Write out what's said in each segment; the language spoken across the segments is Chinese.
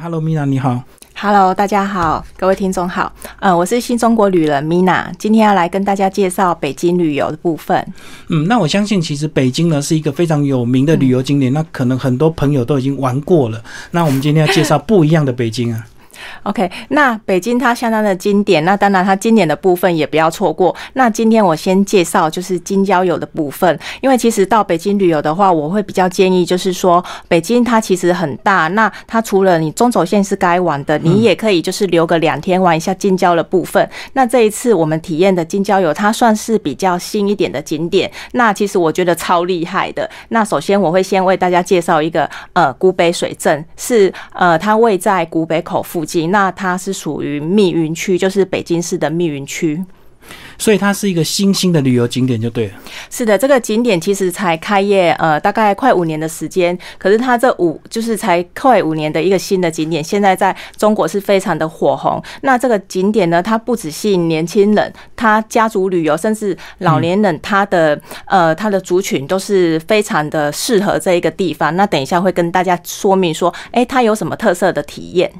Hello，米娜，你好。Hello，大家好，各位听众好。呃，我是新中国旅人米娜，今天要来跟大家介绍北京旅游的部分。嗯，那我相信其实北京呢是一个非常有名的旅游景点，那可能很多朋友都已经玩过了。那我们今天要介绍不一样的北京啊。OK，那北京它相当的经典，那当然它经典的部分也不要错过。那今天我先介绍就是京郊游的部分，因为其实到北京旅游的话，我会比较建议就是说，北京它其实很大，那它除了你中轴线是该玩的，你也可以就是留个两天玩一下京郊的部分。那这一次我们体验的京郊游，它算是比较新一点的景点，那其实我觉得超厉害的。那首先我会先为大家介绍一个呃古北水镇，是呃它位在古北口附。那它是属于密云区，就是北京市的密云区。所以它是一个新兴的旅游景点，就对了。是的，这个景点其实才开业，呃，大概快五年的时间。可是它这五就是才快五年的一个新的景点，现在在中国是非常的火红。那这个景点呢，它不只吸引年轻人，它家族旅游，甚至老年人，它的呃它的族群都是非常的适合这一个地方。那等一下会跟大家说明说，哎，它有什么特色的体验。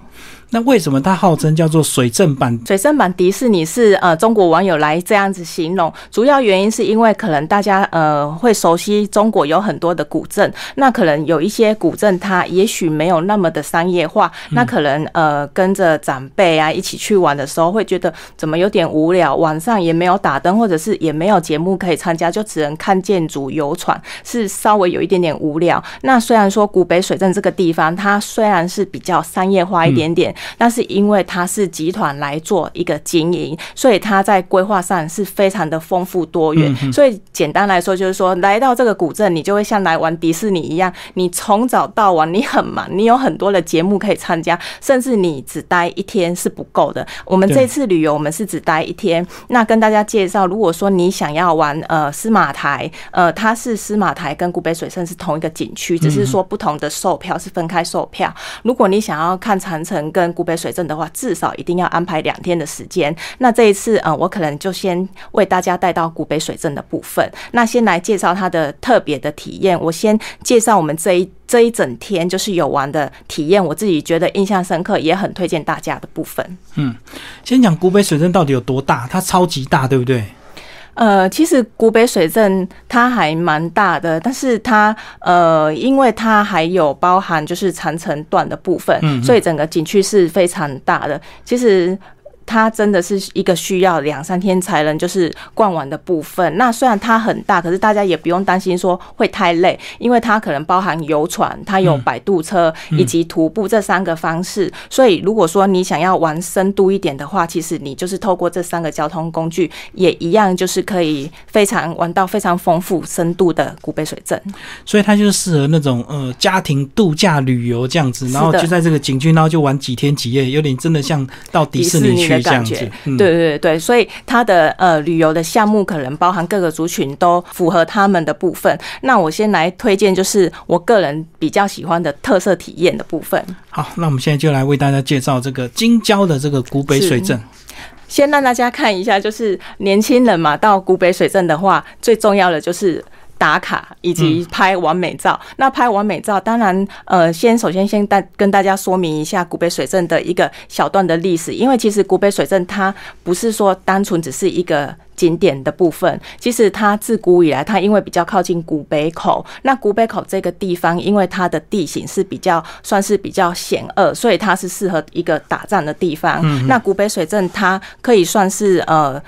那为什么它号称叫做水镇版？水镇版迪士尼是呃中国网友来这样子形容，主要原因是因为可能大家呃会熟悉中国有很多的古镇，那可能有一些古镇它也许没有那么的商业化，那可能呃跟着长辈啊一起去玩的时候会觉得怎么有点无聊，晚上也没有打灯，或者是也没有节目可以参加，就只能看建筑游船，是稍微有一点点无聊。那虽然说古北水镇这个地方它虽然是比较商业化一点点。但是因为它是集团来做一个经营，所以它在规划上是非常的丰富多元。所以简单来说，就是说来到这个古镇，你就会像来玩迪士尼一样，你从早到晚你很忙，你有很多的节目可以参加，甚至你只待一天是不够的。我们这次旅游，我们是只待一天。那跟大家介绍，如果说你想要玩呃司马台，呃它是司马台跟古北水镇是同一个景区，只是说不同的售票是分开售票。如果你想要看长城跟古北水镇的话，至少一定要安排两天的时间。那这一次，呃，我可能就先为大家带到古北水镇的部分。那先来介绍它的特别的体验。我先介绍我们这一这一整天就是有玩的体验，我自己觉得印象深刻，也很推荐大家的部分。嗯，先讲古北水镇到底有多大？它超级大，对不对？呃，其实古北水镇它还蛮大的，但是它呃，因为它还有包含就是长城段的部分，所以整个景区是非常大的。其实。它真的是一个需要两三天才能就是逛完的部分。那虽然它很大，可是大家也不用担心说会太累，因为它可能包含游船，它有摆渡车以及徒步这三个方式。所以如果说你想要玩深度一点的话，其实你就是透过这三个交通工具，也一样就是可以非常玩到非常丰富深度的古北水镇。所以它就是适合那种呃家庭度假旅游这样子，然后就在这个景区，然后就玩几天几夜，有点真的像到迪士尼去。感觉，对对对对，所以它的呃旅游的项目可能包含各个族群都符合他们的部分。那我先来推荐，就是我个人比较喜欢的特色体验的部分。好，那我们现在就来为大家介绍这个京郊的这个古北水镇。先让大家看一下，就是年轻人嘛，到古北水镇的话，最重要的就是。打卡以及拍完美照。那拍完美照，当然，呃，先首先先大跟大家说明一下古北水镇的一个小段的历史。因为其实古北水镇它不是说单纯只是一个景点的部分，其实它自古以来，它因为比较靠近古北口，那古北口这个地方，因为它的地形是比较算是比较险恶，所以它是适合一个打仗的地方。那古北水镇它可以算是呃。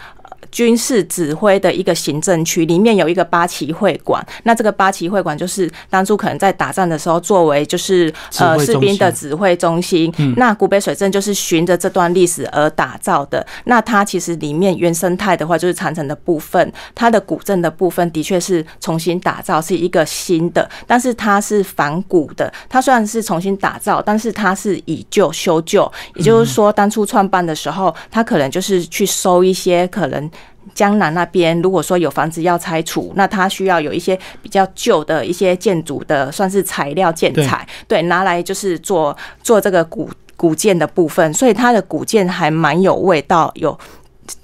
军事指挥的一个行政区，里面有一个八旗会馆。那这个八旗会馆就是当初可能在打仗的时候，作为就是呃士兵的指挥中心。那古北水镇就是循着这段历史而打造的。那它其实里面原生态的话，就是长城的部分，它的古镇的部分的确是重新打造，是一个新的，但是它是仿古的。它虽然是重新打造，但是它是以旧修旧，也就是说，当初创办的时候，它可能就是去收一些可能。江南那边，如果说有房子要拆除，那它需要有一些比较旧的一些建筑的，算是材料建材，对，拿来就是做做这个古古建的部分，所以它的古建还蛮有味道，有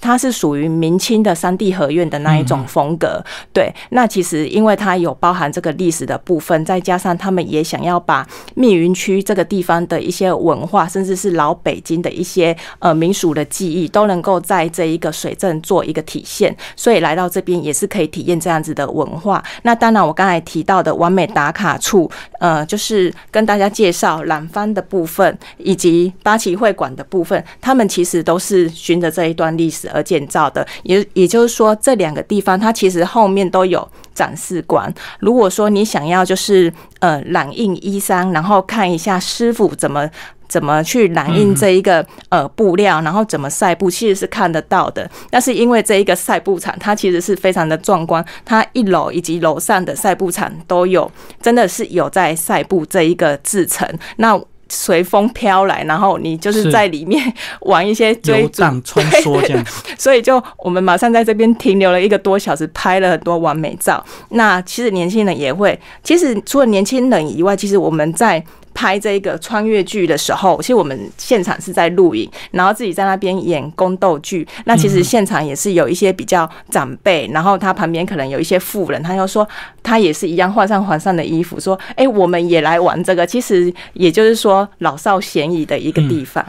它是属于明清的三地合院的那一种风格。对，那其实因为它有包含这个历史的部分，再加上他们也想要把密云区这个地方的一些文化，甚至是老北京的一些呃民俗的记忆，都能够在这一个水镇做一个体现，所以来到这边也是可以体验这样子的文化。那当然，我刚才提到的完美打卡处，呃，就是跟大家介绍蓝方的部分以及八旗会馆的部分，他们其实都是循着这一段历史而建造的。也也就是说，这两个地方它其实后面都有展示馆。如果说你想要就是呃染印衣裳，然后看一下师傅怎么。怎么去染印这一个呃布料，然后怎么晒布，其实是看得到的。但是因为这一个晒布厂，它其实是非常的壮观，它一楼以及楼上的晒布厂都有，真的是有在晒布这一个制成。那随风飘来，然后你就是在里面玩一些追逐穿梭这样。所以就我们马上在这边停留了一个多小时，拍了很多完美照。那其实年轻人也会，其实除了年轻人以外，其实我们在。拍这个穿越剧的时候，其实我们现场是在录影，然后自己在那边演宫斗剧。那其实现场也是有一些比较长辈，然后他旁边可能有一些妇人，他又说他也是一样换上皇上的衣服，说：“哎，我们也来玩这个。”其实也就是说老少咸宜的一个地方。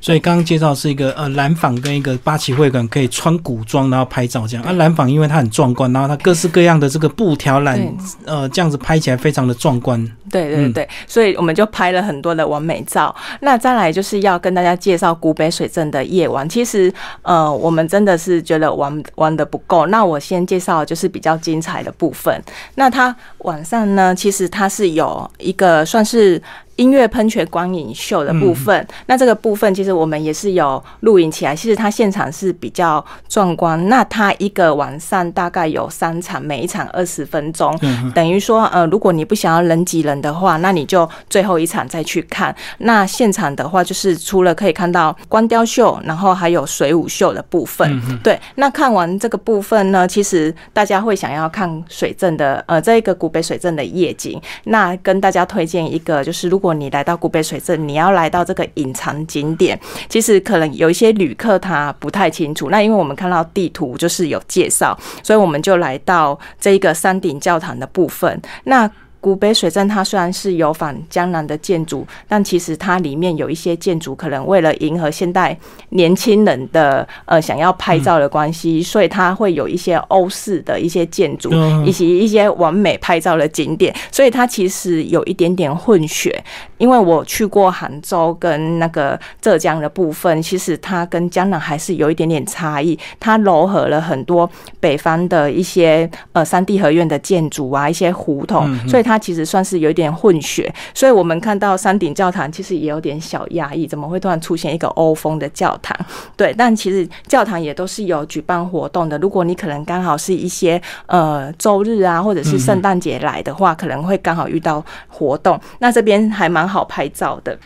所以刚刚介绍是一个呃蓝坊跟一个八旗会馆可以穿古装然后拍照这样。啊，蓝坊因为它很壮观，然后它各式各样的这个布条染呃这样子拍起来非常的壮观。对对对，所以我们就拍了很多的完美照。那再来就是要跟大家介绍古北水镇的夜晚。其实呃我们真的是觉得玩玩的不够。那我先介绍就是比较精彩的部分。那它晚上呢，其实它是有一个算是。音乐喷泉光影秀的部分，那这个部分其实我们也是有录影起来。其实它现场是比较壮观。那它一个晚上大概有三场，每一场二十分钟，等于说，呃，如果你不想要人挤人的话，那你就最后一场再去看。那现场的话，就是除了可以看到光雕秀，然后还有水舞秀的部分。对，那看完这个部分呢，其实大家会想要看水镇的，呃，这一个古北水镇的夜景。那跟大家推荐一个，就是如果如果你来到古北水镇，你要来到这个隐藏景点，其实可能有一些旅客他不太清楚。那因为我们看到地图就是有介绍，所以我们就来到这一个山顶教堂的部分。那古北水镇它虽然是有仿江南的建筑，但其实它里面有一些建筑可能为了迎合现代年轻人的呃想要拍照的关系，所以它会有一些欧式的一些建筑，以及一些完美拍照的景点，所以它其实有一点点混血。因为我去过杭州跟那个浙江的部分，其实它跟江南还是有一点点差异，它糅合了很多北方的一些呃三地合院的建筑啊，一些胡同，所以它。它其实算是有一点混血，所以我们看到山顶教堂其实也有点小压抑，怎么会突然出现一个欧风的教堂？对，但其实教堂也都是有举办活动的。如果你可能刚好是一些呃周日啊，或者是圣诞节来的话，可能会刚好遇到活动。那这边还蛮好拍照的。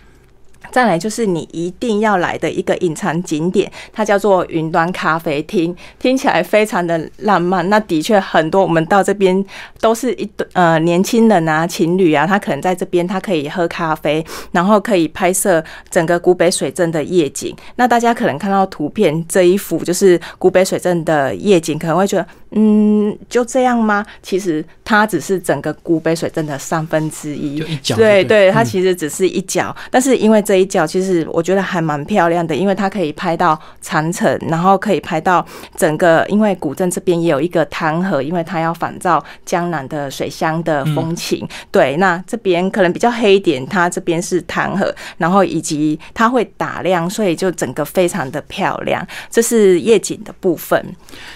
再来就是你一定要来的一个隐藏景点，它叫做云端咖啡厅，听起来非常的浪漫。那的确很多，我们到这边都是一对呃年轻人啊、情侣啊，他可能在这边，他可以喝咖啡，然后可以拍摄整个古北水镇的夜景。那大家可能看到图片这一幅就是古北水镇的夜景，可能会觉得。嗯，就这样吗？其实它只是整个古北水镇的三分之一，对对，它其实只是一角。但是因为这一角，其实我觉得还蛮漂亮的，因为它可以拍到长城，然后可以拍到整个。因为古镇这边也有一个汤河，因为它要仿照江南的水乡的风情。对，那这边可能比较黑一点，它这边是汤河，然后以及它会打亮，所以就整个非常的漂亮。这是夜景的部分。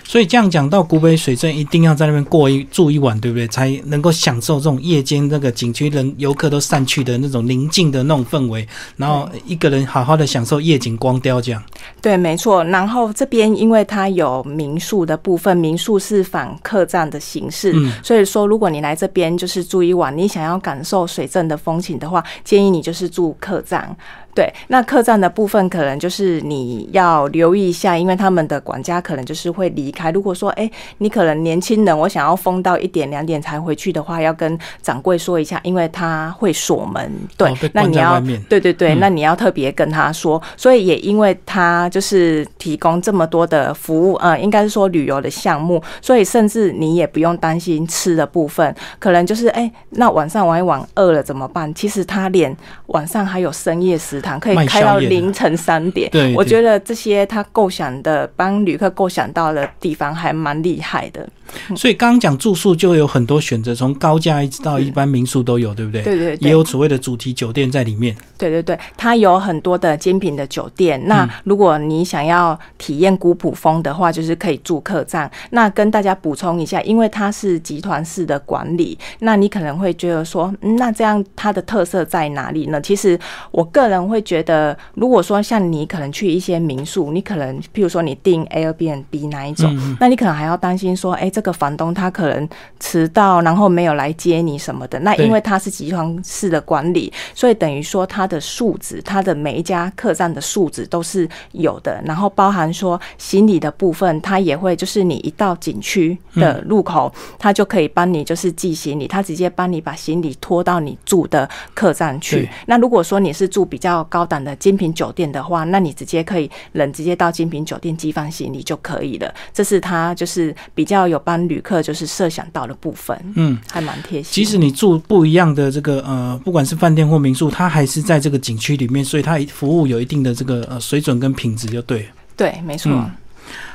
所以这样讲到古。杯水镇一定要在那边过一住一晚，对不对？才能够享受这种夜间那个景区人游客都散去的那种宁静的那种氛围，然后一个人好好的享受夜景光雕这样。对，没错。然后这边因为它有民宿的部分，民宿是反客栈的形式，所以说如果你来这边就是住一晚，你想要感受水镇的风情的话，建议你就是住客栈。对，那客栈的部分可能就是你要留意一下，因为他们的管家可能就是会离开。如果说，哎，你可能年轻人，我想要疯到一点两点才回去的话，要跟掌柜说一下，因为他会锁门。对，那你要对对对，那你要特别跟他说。所以也因为他就是提供这么多的服务，呃，应该是说旅游的项目，所以甚至你也不用担心吃的部分，可能就是哎，那晚上玩一玩饿了怎么办？其实他连晚上还有深夜食堂可以开到凌晨三点。对，我觉得这些他构想的帮旅客构想到的地方还蛮厉害的。所以刚刚讲住宿就有很多选择，从高价一直到一般民宿都有，对不对？对对，也有所谓的主题酒店在里面。对对对，它有很多的精品的酒店。那如果你想要体验古朴风的话，就是可以住客栈。那跟大家补充一下，因为它是集团式的管理，那你可能会觉得说，那这样它的特色在哪里呢？其实我个人会觉得，如果说像你可能去一些民宿，你可能譬如说你订 Airbnb 那一种，那你可能还要担心说，哎。这个房东他可能迟到，然后没有来接你什么的。那因为他是集团式的管理，所以等于说他的素质，他的每一家客栈的素质都是有的。然后包含说行李的部分，他也会就是你一到景区的入口，他就可以帮你就是寄行李，他直接帮你把行李拖到你住的客栈去。那如果说你是住比较高档的精品酒店的话，那你直接可以人直接到精品酒店寄放行李就可以了。这是他就是比较有。帮旅客就是设想到的部分，嗯，还蛮贴心。即使你住不一样的这个呃，不管是饭店或民宿，它还是在这个景区里面，所以它服务有一定的这个呃水准跟品质，就对。对，没错。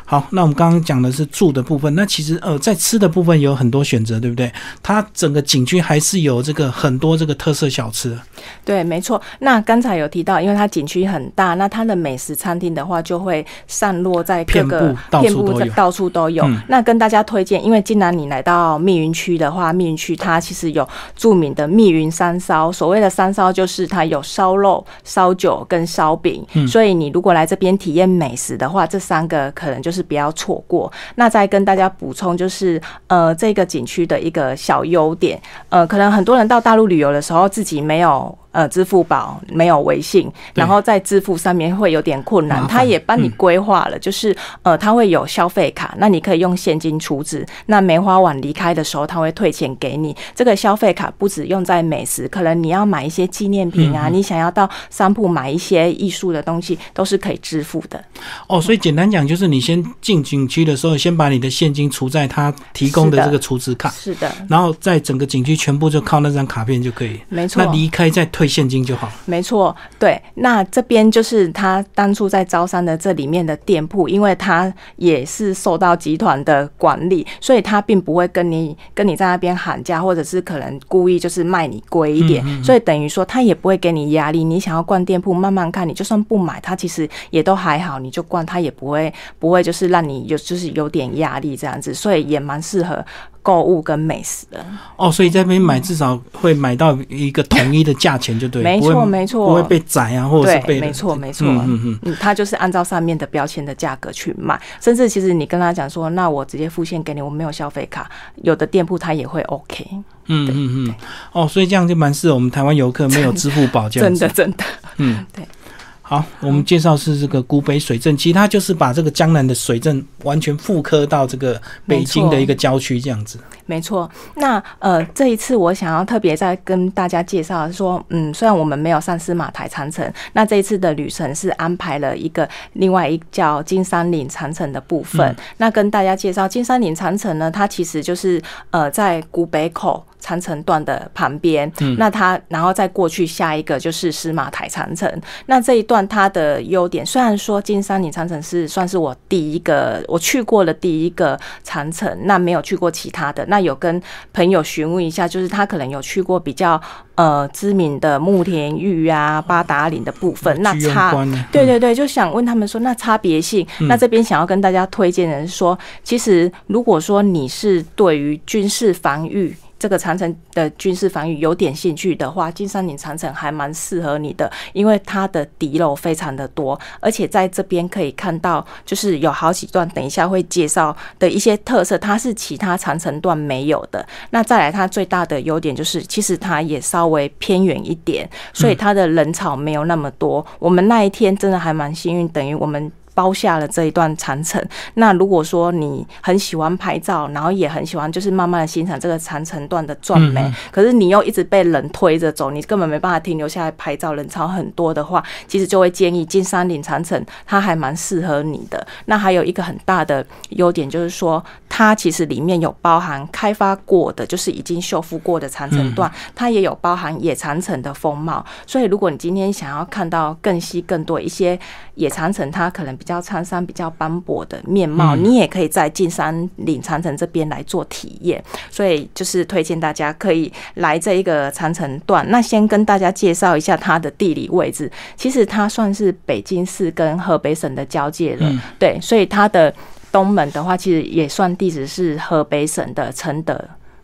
好，那我们刚刚讲的是住的部分，那其实呃，在吃的部分有很多选择，对不对？它整个景区还是有这个很多这个特色小吃。对，没错。那刚才有提到，因为它景区很大，那它的美食餐厅的话就会散落在各个遍布到处都有。那跟大家推荐，因为既然你来到密云区的话，密云区它其实有著名的密云三烧。所谓的三烧就是它有烧肉、烧酒跟烧饼。所以你如果来这边体验美食的话，这三个可能就是。是不要错过。那再跟大家补充，就是呃，这个景区的一个小优点，呃，可能很多人到大陆旅游的时候，自己没有。呃，支付宝没有微信，然后在支付上面会有点困难。他也帮你规划了，就是呃，他会有消费卡，那你可以用现金出资。那梅花碗离开的时候，他会退钱给你。这个消费卡不止用在美食，可能你要买一些纪念品啊，你想要到商铺买一些艺术的东西，都是可以支付的。哦，所以简单讲，就是你先进景区的时候，先把你的现金储在他提供的这个储值卡，是的，然后在整个景区全部就靠那张卡片就可以。没错，那离开再。退现金就好，没错，对。那这边就是他当初在招商的这里面的店铺，因为他也是受到集团的管理，所以他并不会跟你跟你在那边喊价，或者是可能故意就是卖你贵一点。所以等于说他也不会给你压力。你想要逛店铺，慢慢看，你就算不买，他其实也都还好，你就逛，他也不会不会就是让你有就是有点压力这样子，所以也蛮适合。购物跟美食的哦，所以在那边买至少会买到一个统一的价钱，就对，没错没错，不会被宰啊，或者是被没错没错，嗯嗯嗯，他就是按照上面的标签的价格去卖，甚至其实你跟他讲说，那我直接付现给你，我没有消费卡，有的店铺他也会 OK，嗯嗯嗯，哦，所以这样就蛮适合我们台湾游客没有支付宝这样子，真的真的，嗯。对。好，我们介绍是这个古北水镇，其实它就是把这个江南的水镇完全复刻到这个北京的一个郊区这样子。没错，那呃这一次我想要特别再跟大家介绍说，嗯，虽然我们没有上司马台长城，那这一次的旅程是安排了一个另外一叫金山岭长城的部分。那跟大家介绍金山岭长城呢，它其实就是呃在古北口。长城段的旁边，那它然后再过去下一个就是司马台长城。那这一段它的优点，虽然说金山岭长城是算是我第一个我去过的第一个长城，那没有去过其他的。那有跟朋友询问一下，就是他可能有去过比较呃知名的慕田峪啊、八达岭的部分。那差对对对，就想问他们说，那差别性。那这边想要跟大家推荐的是说，其实如果说你是对于军事防御。这个长城的军事防御有点兴趣的话，金山岭长城还蛮适合你的，因为它的敌楼非常的多，而且在这边可以看到，就是有好几段，等一下会介绍的一些特色，它是其他长城段没有的。那再来，它最大的优点就是，其实它也稍微偏远一点，所以它的人潮没有那么多。我们那一天真的还蛮幸运，等于我们。包下了这一段长城。那如果说你很喜欢拍照，然后也很喜欢就是慢慢的欣赏这个长城段的壮美，可是你又一直被人推着走，你根本没办法停留下来拍照，人潮很多的话，其实就会建议金山岭长城，它还蛮适合你的。那还有一个很大的优点就是说，它其实里面有包含开发过的，就是已经修复过的长城段，它也有包含野长城的风貌。所以如果你今天想要看到更细、更多一些野长城，它可能比较苍山、比较斑驳的面貌，你也可以在进山岭长城这边来做体验。所以就是推荐大家可以来这一个长城段。那先跟大家介绍一下它的地理位置，其实它算是北京市跟河北省的交界了。对，所以它的东门的话，其实也算地址是河北省的承德。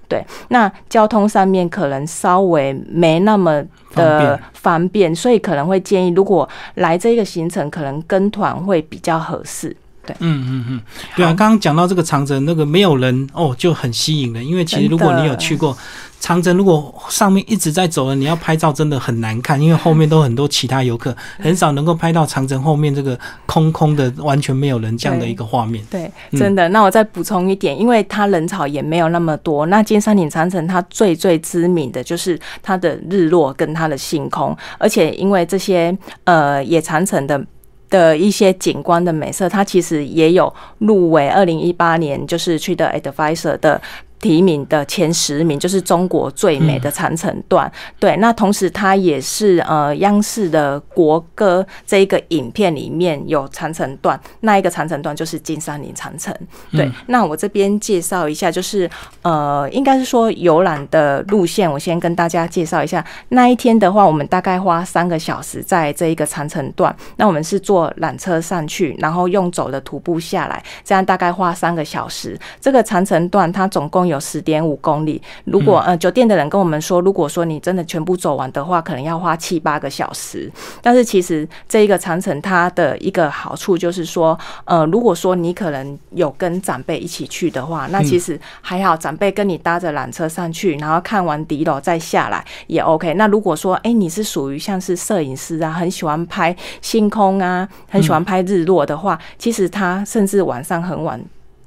对，那交通上面可能稍微没那么的方便，所以可能会建议，如果来这个行程，可能跟团会比较合适。对，嗯嗯嗯，对啊，刚刚讲到这个长城，那个没有人哦，就很吸引人，因为其实如果你有去过。长城如果上面一直在走了，你要拍照真的很难看，因为后面都很多其他游客，很少能够拍到长城后面这个空空的、完全没有人这样的一个画面。对，真的。那我再补充一点，因为它人潮也没有那么多。那金山岭长城它最最知名的就是它的日落跟它的星空，而且因为这些呃野长城的的一些景观的美色，它其实也有入围二零一八年就是去的 Advisor 的。提名的前十名就是中国最美的长城段，对。那同时它也是呃央视的国歌这一个影片里面有长城段，那一个长城段就是金山岭长城。对。那我这边介绍一下，就是呃应该是说游览的路线，我先跟大家介绍一下。那一天的话，我们大概花三个小时在这一个长城段。那我们是坐缆车上去，然后用走的徒步下来，这样大概花三个小时。这个长城段它总共有。有十点五公里。如果呃酒店的人跟我们说，如果说你真的全部走完的话，可能要花七八个小时。但是其实这一个长城它的一个好处就是说，呃，如果说你可能有跟长辈一起去的话，那其实还好，长辈跟你搭着缆车上去，然后看完底楼再下来也 OK。那如果说哎你是属于像是摄影师啊，很喜欢拍星空啊，很喜欢拍日落的话，其实他甚至晚上很晚。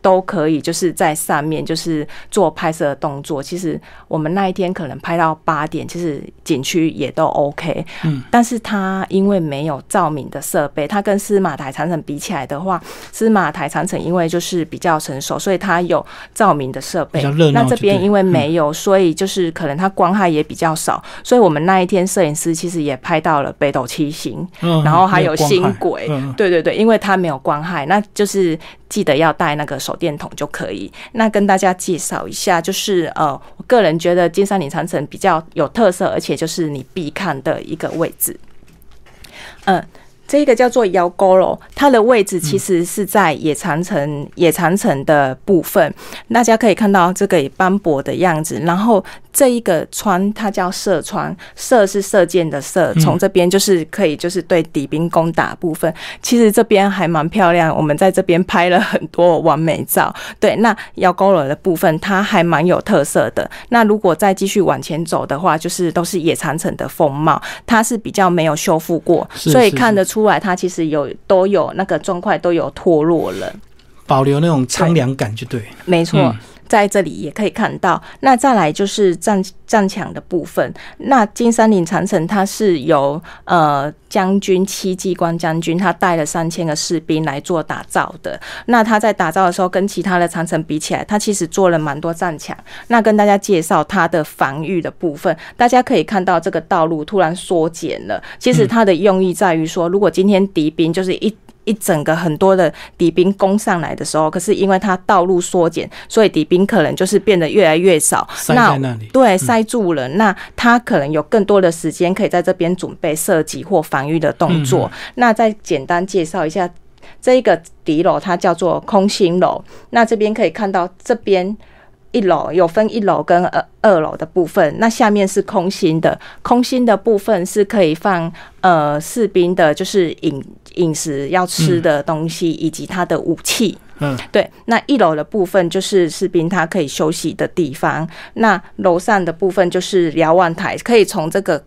都可以，就是在上面就是做拍摄的动作。其实我们那一天可能拍到八点，其实景区也都 OK。嗯，但是它因为没有照明的设备，它跟司马台长城比起来的话，司马台长城因为就是比较成熟，所以它有照明的设备。那这边因为没有，所以就是可能它光害也比较少。所以我们那一天摄影师其实也拍到了北斗七星，然后还有星轨。对对对，因为它没有光害，那就是记得要带那个。手电筒就可以。那跟大家介绍一下，就是呃，我个人觉得金山岭长城比较有特色，而且就是你必看的一个位置。嗯。这个叫做窑沟楼，它的位置其实是在野长城野长城的部分。大家可以看到这个斑驳的样子。然后这一个川，它叫射川，射是射箭的射，从这边就是可以就是对敌兵攻打部分。其实这边还蛮漂亮，我们在这边拍了很多完美照。对，那窑沟楼的部分它还蛮有特色的。那如果再继续往前走的话，就是都是野长城的风貌，它是比较没有修复过，所以看得出。出来，它其实有都有那个砖块都有脱落了，保留那种苍凉感就对。没错，在这里也可以看到。那再来就是战战墙的部分。那金山岭长城它是由呃将军戚继光将军他带了三千个士兵来做打造的。那他在打造的时候，跟其他的长城比起来，他其实做了蛮多战墙。那跟大家介绍它的防御的部分，大家可以看到这个道路突然缩减了。其实它的用意在于说，如果今天敌兵就是一一整个很多的敌兵攻上来的时候，可是因为它道路缩减，所以敌兵可能就是变得越来越少。塞在那里，对，塞住了。那他可能有更多的时间可以在这边准备射击或防御的动作。那再简单介绍一下这一个敌楼，它叫做空心楼。那这边可以看到这边。一楼有分一楼跟二二楼的部分，那下面是空心的，空心的部分是可以放呃士兵的，就是饮饮食要吃的东西以及他的武器。嗯，对。那一楼的部分就是士兵他可以休息的地方，那楼上的部分就是瞭望台，可以从这个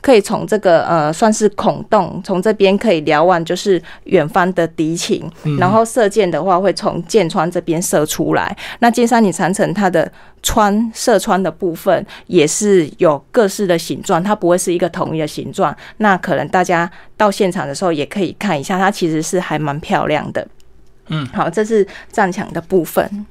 可以从这个呃算是孔洞，从这边可以瞭望就是远方的敌情，然后射箭的话会从箭穿这边射出来。那金山岭长城它的穿射穿的部分也是有各式的形状，它不会是一个统一的形状。那可能大家到现场的时候也可以看一下，它其实是还蛮漂亮的。嗯，好，这是战墙的部分。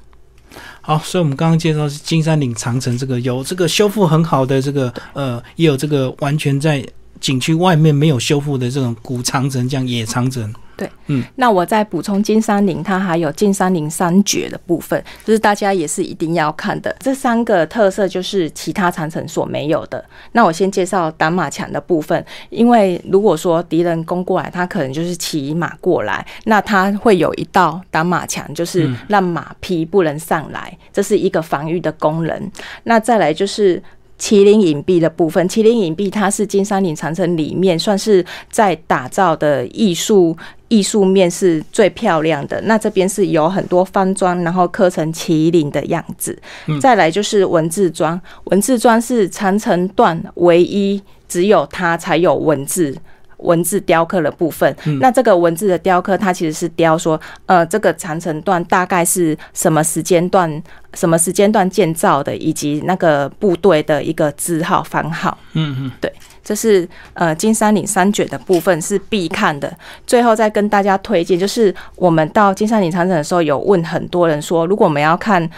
好，所以我们刚刚介绍是金山岭长城这个有这个修复很好的这个呃，也有这个完全在景区外面没有修复的这种古长城，这样野长城。对，嗯，那我再补充金山岭，它还有金山岭三绝的部分，就是大家也是一定要看的。这三个特色就是其他长城所没有的。那我先介绍挡马墙的部分，因为如果说敌人攻过来，他可能就是骑马过来，那他会有一道挡马墙，就是让马匹不能上来，这是一个防御的功能。那再来就是。麒麟隐蔽的部分，麒麟隐蔽它是金山岭长城里面算是在打造的艺术艺术面是最漂亮的。那这边是有很多方砖，然后刻成麒麟的样子。再来就是文字砖，文字砖是长城段唯一只有它才有文字。文字雕刻的部分，那这个文字的雕刻，它其实是雕说，呃，这个长城段大概是什么时间段、什么时间段建造的，以及那个部队的一个字号、番号。嗯嗯，对，这是呃金山岭三卷的部分是必看的。最后再跟大家推荐，就是我们到金山岭长城的时候，有问很多人说，如果我们要看。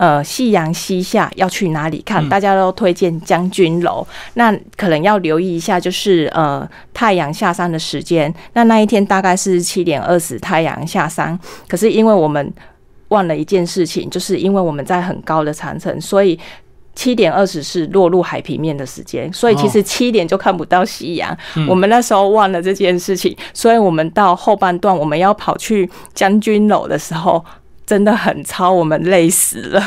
呃，夕阳西下要去哪里看？大家都推荐将军楼。那可能要留意一下，就是呃太阳下山的时间。那那一天大概是七点二十，太阳下山。可是因为我们忘了一件事情，就是因为我们在很高的长城，所以七点二十是落入海平面的时间，所以其实七点就看不到夕阳。我们那时候忘了这件事情，所以我们到后半段我们要跑去将军楼的时候。真的很超，我们累死了，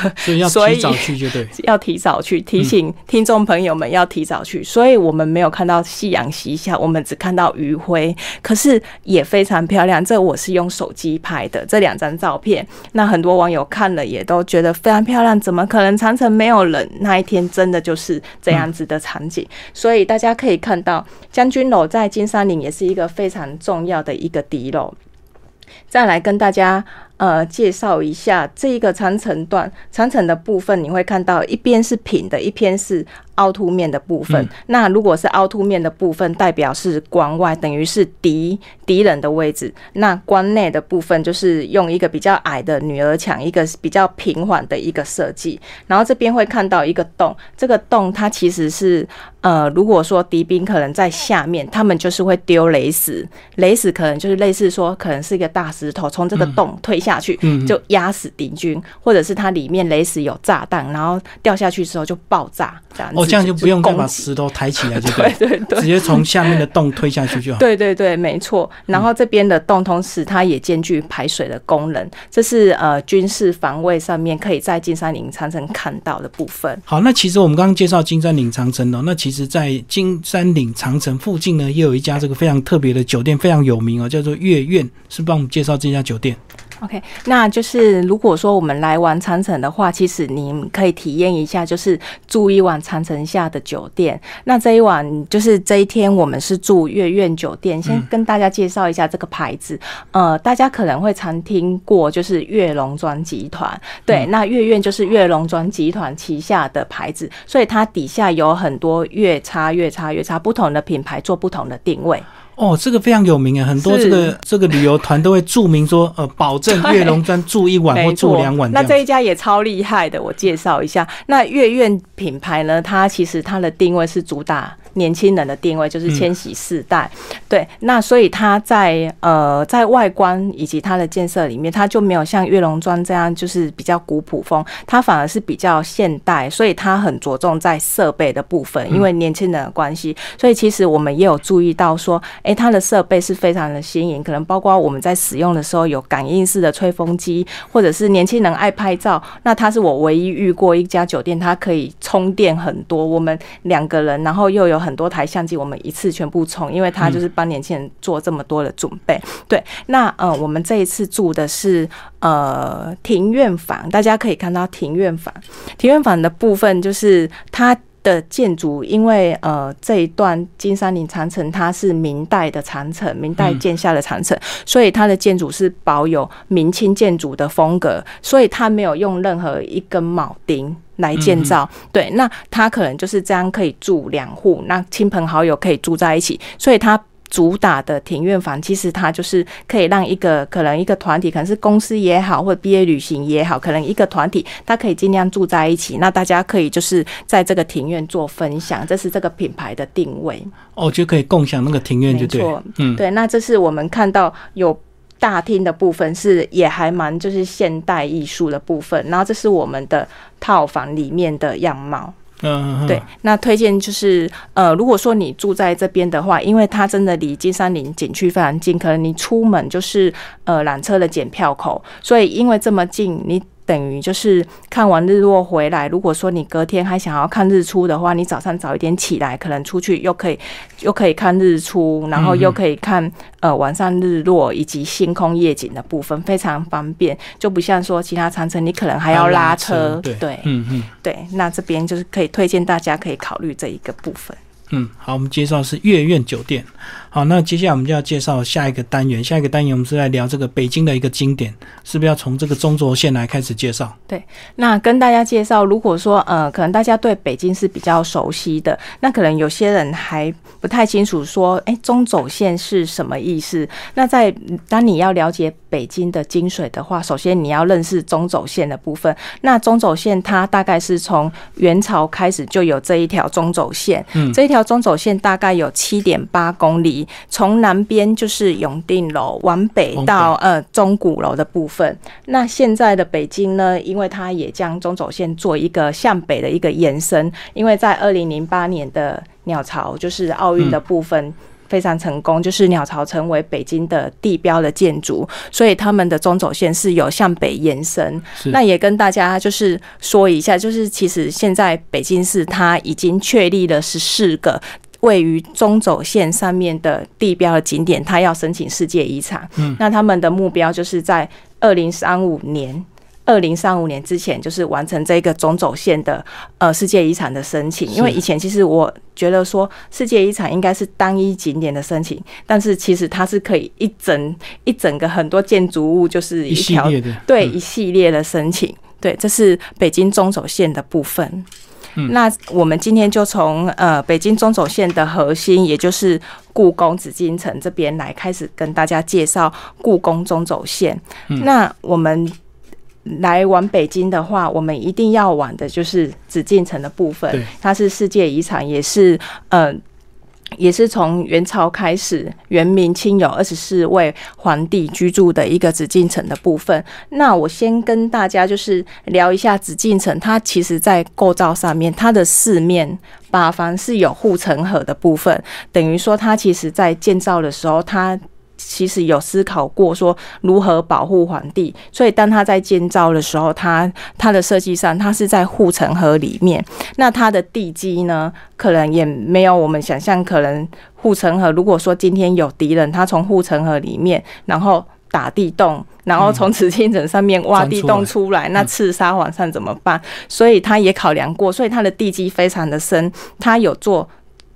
所以要提早去就对，要提早去提醒听众朋友们要提早去。所以我们没有看到夕阳西下，我们只看到余晖，可是也非常漂亮。这我是用手机拍的这两张照片，那很多网友看了也都觉得非常漂亮。怎么可能长城没有人？那一天真的就是这样子的场景。所以大家可以看到，将军楼在金山岭也是一个非常重要的一个敌楼。再来跟大家。呃，介绍一下这一个长城段，长城的部分你会看到一边是平的，一边是凹凸面的部分。那如果是凹凸面的部分，代表是关外，等于是敌敌人的位置。那关内的部分就是用一个比较矮的女儿墙，一个比较平缓的一个设计。然后这边会看到一个洞，这个洞它其实是呃，如果说敌兵可能在下面，他们就是会丢雷石，雷石可能就是类似说，可能是一个大石头从这个洞推下去，就压死敌军，或者是它里面雷石有炸弹，然后掉下去之后就爆炸，这样哦，这样就不用再把石头抬起来，就对 对对，直接从下面的洞推下去就好。对对对，没错。然后这边的洞同时它也兼具排水的功能，这是呃军事防卫上面可以在金山岭长城看到的部分。好，那其实我们刚刚介绍金山岭长城哦，那其实在金山岭长城附近呢，也有一家这个非常特别的酒店，非常有名哦，叫做月苑，是帮我们介绍这家酒店。OK，那就是如果说我们来玩长城的话，其实你可以体验一下，就是住一晚长城下的酒店。那这一晚就是这一天，我们是住月苑酒店。先跟大家介绍一下这个牌子，呃，大家可能会常听过，就是月龙庄集团。对，那月苑就是月龙庄集团旗下的牌子，所以它底下有很多月差、月差、月差不同的品牌做不同的定位。哦，这个非常有名啊，很多这个这个旅游团都会注明说，呃，保证月龙庄住一晚 或住两晚。那这一家也超厉害的，我介绍一下。那月苑品牌呢，它其实它的定位是主打。年轻人的定位就是千禧世代，对，那所以它在呃在外观以及它的建设里面，它就没有像月龙庄这样就是比较古朴风，它反而是比较现代，所以它很着重在设备的部分，因为年轻人的关系，所以其实我们也有注意到说，哎，它的设备是非常的新颖，可能包括我们在使用的时候有感应式的吹风机，或者是年轻人爱拍照，那它是我唯一遇过一家酒店，它可以充电很多，我们两个人，然后又有。很多台相机，我们一次全部充，因为他就是帮年轻人做这么多的准备。对，那呃，我们这一次住的是呃庭院房，大家可以看到庭院房，庭院房的部分就是它的建筑，因为呃这一段金山岭长城它是明代的长城，明代建下的长城，所以它的建筑是保有明清建筑的风格，所以它没有用任何一根铆钉来建造。对，那他可能就是这样可以住两户，那亲朋好友可以住在一起，所以他。主打的庭院房，其实它就是可以让一个可能一个团体，可能是公司也好，或者毕业旅行也好，可能一个团体，它可以尽量住在一起。那大家可以就是在这个庭院做分享，这是这个品牌的定位。哦，就可以共享那个庭院，就对。嗯，对。那这是我们看到有大厅的部分，是也还蛮就是现代艺术的部分。然后这是我们的套房里面的样貌。嗯，对，那推荐就是呃，如果说你住在这边的话，因为它真的离金山林景区非常近，可能你出门就是呃缆车的检票口，所以因为这么近，你。等于就是看完日落回来，如果说你隔天还想要看日出的话，你早上早一点起来，可能出去又可以又可以看日出，然后又可以看呃晚上日落以及星空夜景的部分，非常方便，就不像说其他长城你可能还要拉车，对，嗯嗯，对，那这边就是可以推荐大家可以考虑这一个部分。嗯，好，我们介绍是月苑酒店。好，那接下来我们就要介绍下一个单元。下一个单元我们是来聊这个北京的一个经典，是不是要从这个中轴线来开始介绍？对，那跟大家介绍，如果说呃，可能大家对北京是比较熟悉的，那可能有些人还不太清楚说，哎，中轴线是什么意思？那在当你要了解北京的精髓的话，首先你要认识中轴线的部分。那中轴线它大概是从元朝开始就有这一条中轴线，嗯，这一条中轴线大概有七点八公里。从南边就是永定楼，往北到呃钟鼓楼的部分。那现在的北京呢，因为它也将中轴线做一个向北的一个延伸，因为在二零零八年的鸟巢就是奥运的部分非常成功，就是鸟巢成为北京的地标的建筑，所以他们的中轴线是有向北延伸。那也跟大家就是说一下，就是其实现在北京市它已经确立了十四个。位于中轴线上面的地标的景点，它要申请世界遗产。嗯，那他们的目标就是在二零三五年，二零三五年之前，就是完成这个中轴线的呃世界遗产的申请。因为以前其实我觉得说世界遗产应该是单一景点的申请，但是其实它是可以一整一整个很多建筑物，就是一条对一系列的申请。对，这是北京中轴线的部分。那我们今天就从呃北京中轴线的核心，也就是故宫紫禁城这边来开始跟大家介绍故宫中轴线。那我们来往北京的话，我们一定要往的就是紫禁城的部分，它是世界遗产，也是呃。也是从元朝开始，元明清有二十四位皇帝居住的一个紫禁城的部分。那我先跟大家就是聊一下紫禁城，它其实在构造上面，它的四面八方是有护城河的部分，等于说它其实在建造的时候，它。其实有思考过说如何保护皇帝，所以当他在建造的时候，他他的设计上，他是在护城河里面。那它的地基呢，可能也没有我们想象，可能护城河。如果说今天有敌人，他从护城河里面，然后打地洞，然后从紫禁城上面挖地洞出来，那刺杀皇上怎么办？所以他也考量过，所以他的地基非常的深，他有做。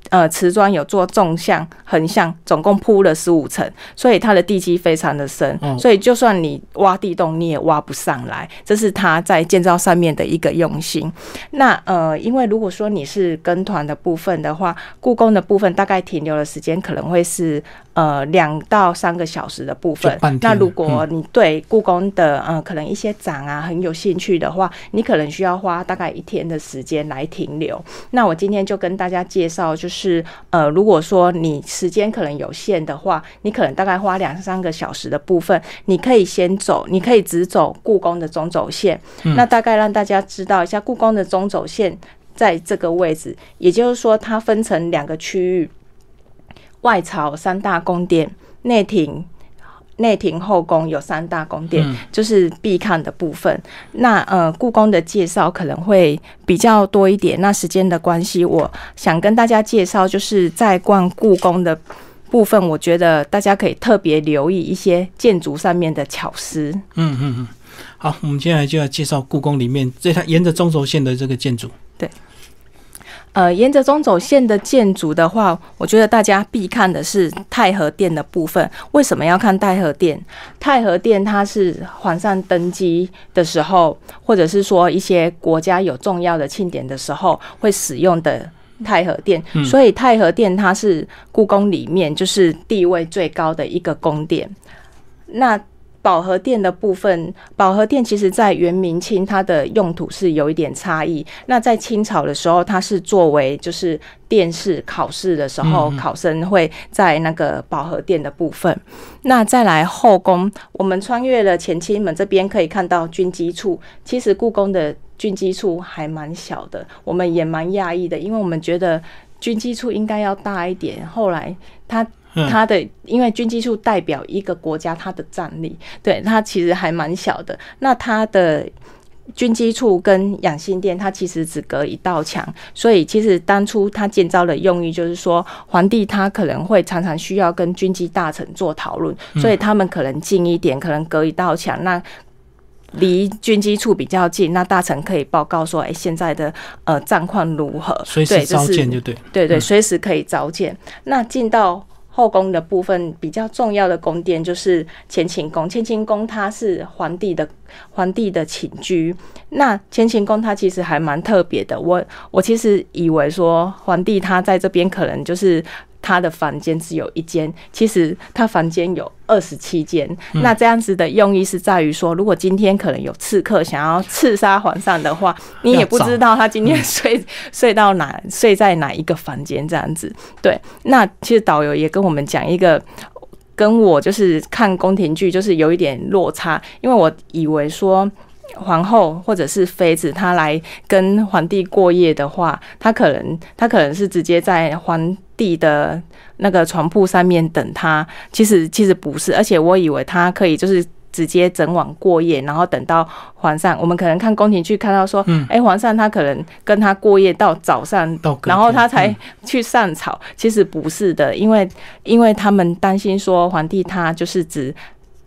呃，瓷砖有做纵向、横向，总共铺了十五层，所以它的地基非常的深，所以就算你挖地洞，你也挖不上来。这是它在建造上面的一个用心。那呃，因为如果说你是跟团的部分的话，故宫的部分大概停留的时间可能会是。呃，两到三个小时的部分。那如果你对故宫的呃，可能一些展啊很有兴趣的话，你可能需要花大概一天的时间来停留。那我今天就跟大家介绍，就是呃，如果说你时间可能有限的话，你可能大概花两三个小时的部分，你可以先走，你可以只走故宫的中轴线。那大概让大家知道一下，故宫的中轴线在这个位置，也就是说它分成两个区域。外朝三大宫殿，内廷、内廷后宫有三大宫殿，就是必看的部分。那呃，故宫的介绍可能会比较多一点。那时间的关系，我想跟大家介绍，就是在逛故宫的部分，我觉得大家可以特别留意一些建筑上面的巧思。嗯嗯嗯，好，我们接下来就要介绍故宫里面这条沿着中轴线的这个建筑。对。呃，沿着中轴线的建筑的话，我觉得大家必看的是太和殿的部分。为什么要看太和殿？太和殿它是皇上登基的时候，或者是说一些国家有重要的庆典的时候会使用的太和殿。所以太和殿它是故宫里面就是地位最高的一个宫殿。那保和殿的部分，保和殿其实在元明清它的用途是有一点差异。那在清朝的时候，它是作为就是殿试考试的时候，考生会在那个保和殿的部分。那再来后宫，我们穿越了乾清门这边可以看到军机处，其实故宫的军机处还蛮小的，我们也蛮讶异的，因为我们觉得军机处应该要大一点。后来它。它的因为军机处代表一个国家它的战力，对它其实还蛮小的。那它的军机处跟养心殿，它其实只隔一道墙，所以其实当初它建造的用意就是说，皇帝他可能会常常需要跟军机大臣做讨论，所以他们可能近一点，可能隔一道墙，那离军机处比较近，那大臣可以报告说，哎，现在的呃战况如何？随时召见就对，对对，随时可以召见。那进到后宫的部分比较重要的宫殿就是乾清宫。乾清宫它是皇帝的皇帝的寝居。那乾清宫它其实还蛮特别的。我我其实以为说皇帝他在这边可能就是。他的房间只有一间，其实他房间有二十七间。那这样子的用意是在于说，如果今天可能有刺客想要刺杀皇上的话，你也不知道他今天睡 睡到哪，睡在哪一个房间这样子。对，那其实导游也跟我们讲一个，跟我就是看宫廷剧就是有一点落差，因为我以为说。皇后或者是妃子，她来跟皇帝过夜的话，她可能她可能是直接在皇帝的那个床铺上面等他。其实其实不是，而且我以为他可以就是直接整晚过夜，然后等到皇上。我们可能看宫廷剧看到说，哎，皇上他可能跟他过夜到早上，然后他才去上朝。其实不是的，因为因为他们担心说皇帝他就是只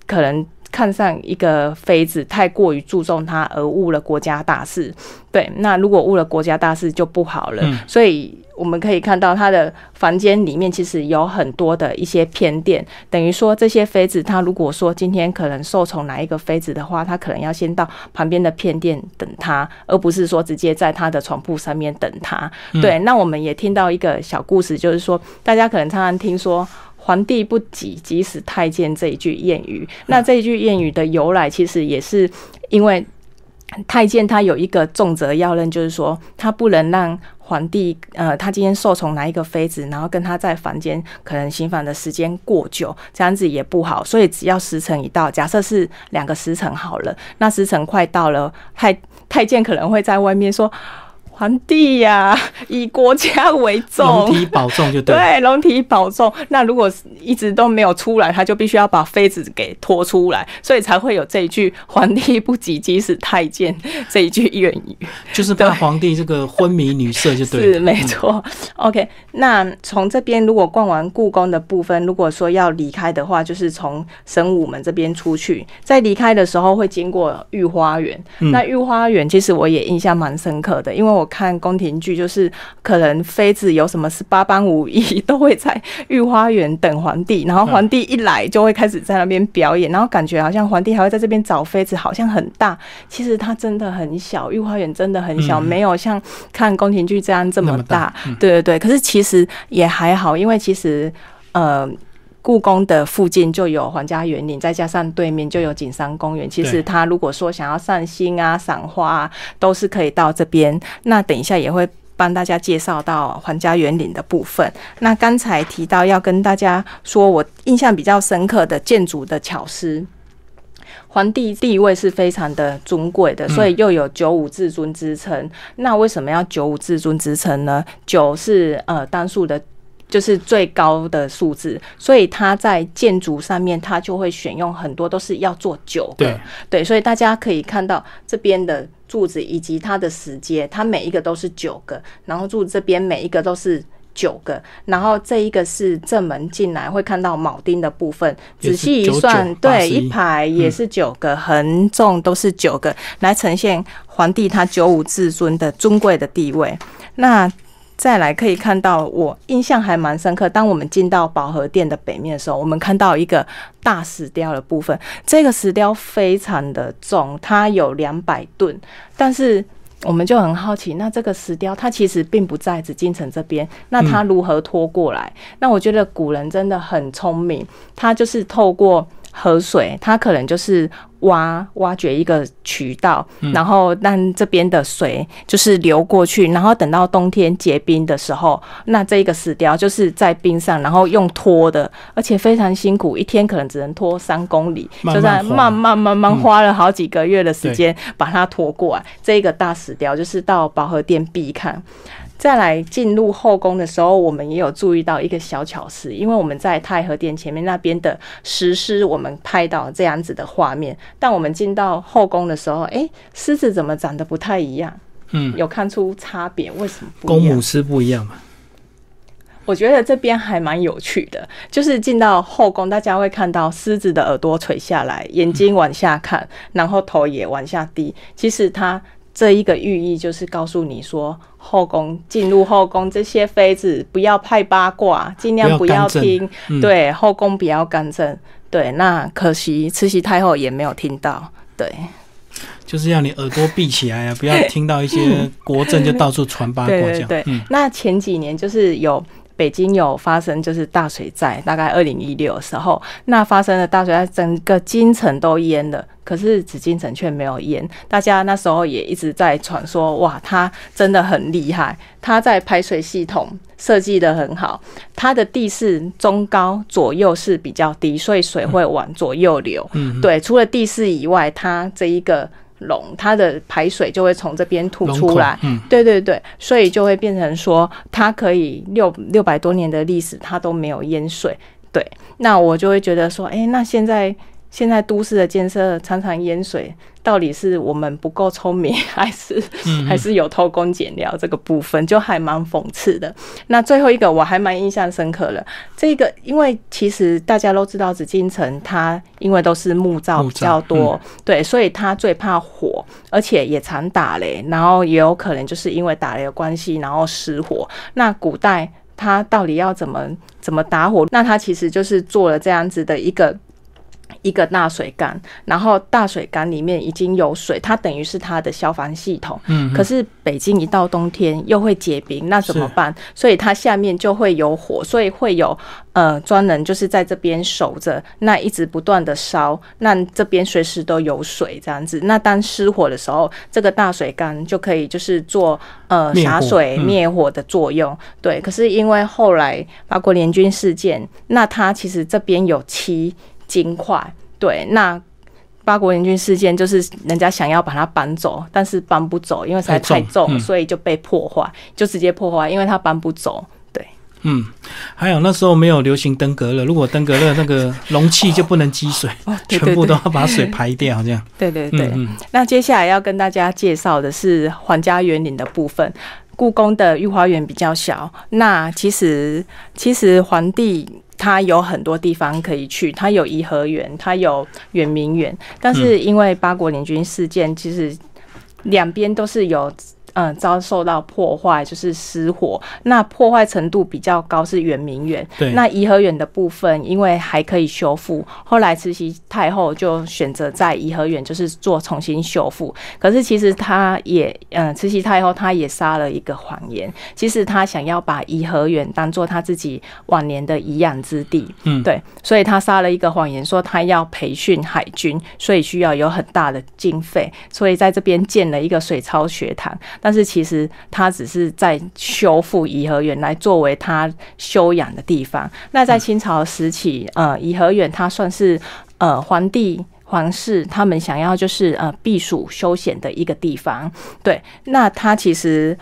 可能。看上一个妃子太过于注重她而误了国家大事，对，那如果误了国家大事就不好了。所以我们可以看到她的房间里面其实有很多的一些偏殿，等于说这些妃子她如果说今天可能受宠哪一个妃子的话，她可能要先到旁边的偏殿等她，而不是说直接在她的床铺上面等她。对，那我们也听到一个小故事，就是说大家可能常常听说。皇帝不急，急死太监这一句谚语。那这一句谚语的由来，其实也是因为太监他有一个重责要任，就是说他不能让皇帝，呃，他今天受宠哪一个妃子，然后跟他在房间可能行房的时间过久，这样子也不好。所以只要时辰一到，假设是两个时辰好了，那时辰快到了，太太监可能会在外面说。皇帝呀，以国家为重，龙体保重就对。对，龙体保重。那如果一直都没有出来，他就必须要把妃子给拖出来，所以才会有这一句“皇帝不急，急死太监”这一句谚语，就是怕皇帝这个昏迷女色就对。是没错。OK，那从这边如果逛完故宫的部分，如果说要离开的话，就是从神武门这边出去，在离开的时候会经过御花园。那御花园其实我也印象蛮深刻的，因为我。看宫廷剧，就是可能妃子有什么十八般武艺，都会在御花园等皇帝，然后皇帝一来就会开始在那边表演，然后感觉好像皇帝还会在这边找妃子，好像很大，其实它真的很小，御花园真的很小，没有像看宫廷剧这样这么大。对对对，可是其实也还好，因为其实呃。故宫的附近就有皇家园林，再加上对面就有景山公园。其实他如果说想要散心啊、赏花啊，都是可以到这边。那等一下也会帮大家介绍到皇家园林的部分。那刚才提到要跟大家说，我印象比较深刻的建筑的巧思，皇帝地位是非常的尊贵的，所以又有九五至尊之称。那为什么要九五至尊之称呢？九是呃单数的。就是最高的数字，所以它在建筑上面，它就会选用很多都是要做九个。对对，所以大家可以看到这边的柱子以及它的石阶，它每一个都是九个，然后柱这边每一个都是九个，然后这一个是正门进来会看到铆钉的部分，仔细一算，对，一排也是九个，横纵都是九个，来呈现皇帝他九五至尊的尊贵的地位。那再来可以看到，我印象还蛮深刻。当我们进到保和殿的北面的时候，我们看到一个大石雕的部分。这个石雕非常的重，它有两百吨。但是我们就很好奇，那这个石雕它其实并不在紫禁城这边，那它如何拖过来？那我觉得古人真的很聪明，他就是透过。河水，它可能就是挖挖掘一个渠道，然后让这边的水就是流过去，然后等到冬天结冰的时候，那这个石雕就是在冰上，然后用拖的，而且非常辛苦，一天可能只能拖三公里，就在慢慢慢慢花了好几个月的时间把它拖过来。这一个大石雕就是到保和殿必看。再来进入后宫的时候，我们也有注意到一个小巧思，因为我们在太和殿前面那边的石狮，我们拍到这样子的画面。但我们进到后宫的时候，哎，狮子怎么长得不太一样？嗯，有看出差别？为什么？公母狮不一样嘛？我觉得这边还蛮有趣的，就是进到后宫，大家会看到狮子的耳朵垂下来，眼睛往下看，然后头也往下低。其实它。这一个寓意就是告诉你说，后宫进入后宫，这些妃子不要派八卦，尽量不要听。对，后宫不要干政。对，那可惜慈禧太后也没有听到。对，就是要你耳朵闭起来啊，不要听到一些国政就到处传八卦这样。对，那前几年就是有。北京有发生就是大水灾，大概二零一六的时候，那发生了大水灾，整个京城都淹了，可是紫禁城却没有淹。大家那时候也一直在传说，哇，他真的很厉害，他在排水系统设计的很好，它的地势中高左右是比较低，所以水会往左右流。嗯，对，除了地势以外，它这一个。龙，它的排水就会从这边吐出来，对对对，所以就会变成说，它可以六六百多年的历史，它都没有淹水。对，那我就会觉得说，哎，那现在。现在都市的建设常常淹水，到底是我们不够聪明，还是还是有偷工减料？这个部分就还蛮讽刺的。那最后一个我还蛮印象深刻的，这个因为其实大家都知道紫禁城它因为都是木造比较多，对，所以它最怕火，而且也常打雷，然后也有可能就是因为打雷的关系，然后失火。那古代它到底要怎么怎么打火？那它其实就是做了这样子的一个。一个大水缸，然后大水缸里面已经有水，它等于是它的消防系统。嗯，可是北京一到冬天又会结冰，那怎么办？所以它下面就会有火，所以会有呃专人就是在这边守着，那一直不断的烧，那这边随时都有水这样子。那当失火的时候，这个大水缸就可以就是做呃洒水灭火的作用。对，可是因为后来八国联军事件，那它其实这边有七。金块。对，那八国联军事件就是人家想要把它搬走，但是搬不走，因为实在太重，所以就被破坏，就直接破坏，因为它搬不走。对，嗯，还有那时候没有流行登革热，如果登革热那个容器就不能积水，全部都要把水排掉，这样。对对对，那接下来要跟大家介绍的是皇家园林的部分。故宫的御花园比较小，那其实其实皇帝。他有很多地方可以去，他有颐和园，他有圆明园，但是因为八国联军事件，其实两边都是有。嗯，遭受到破坏就是失火，那破坏程度比较高是圆明园。对，那颐和园的部分，因为还可以修复，后来慈禧太后就选择在颐和园就是做重新修复。可是其实她也，嗯，慈禧太后她也撒了一个谎言，其实她想要把颐和园当做她自己晚年的颐养之地。嗯，对，所以她撒了一个谎言，说她要培训海军，所以需要有很大的经费，所以在这边建了一个水操学堂。但是其实他只是在修复颐和园来作为他修养的地方。那在清朝时期，呃，颐和园它算是呃皇帝皇室他们想要就是呃避暑休闲的一个地方。对，那它其实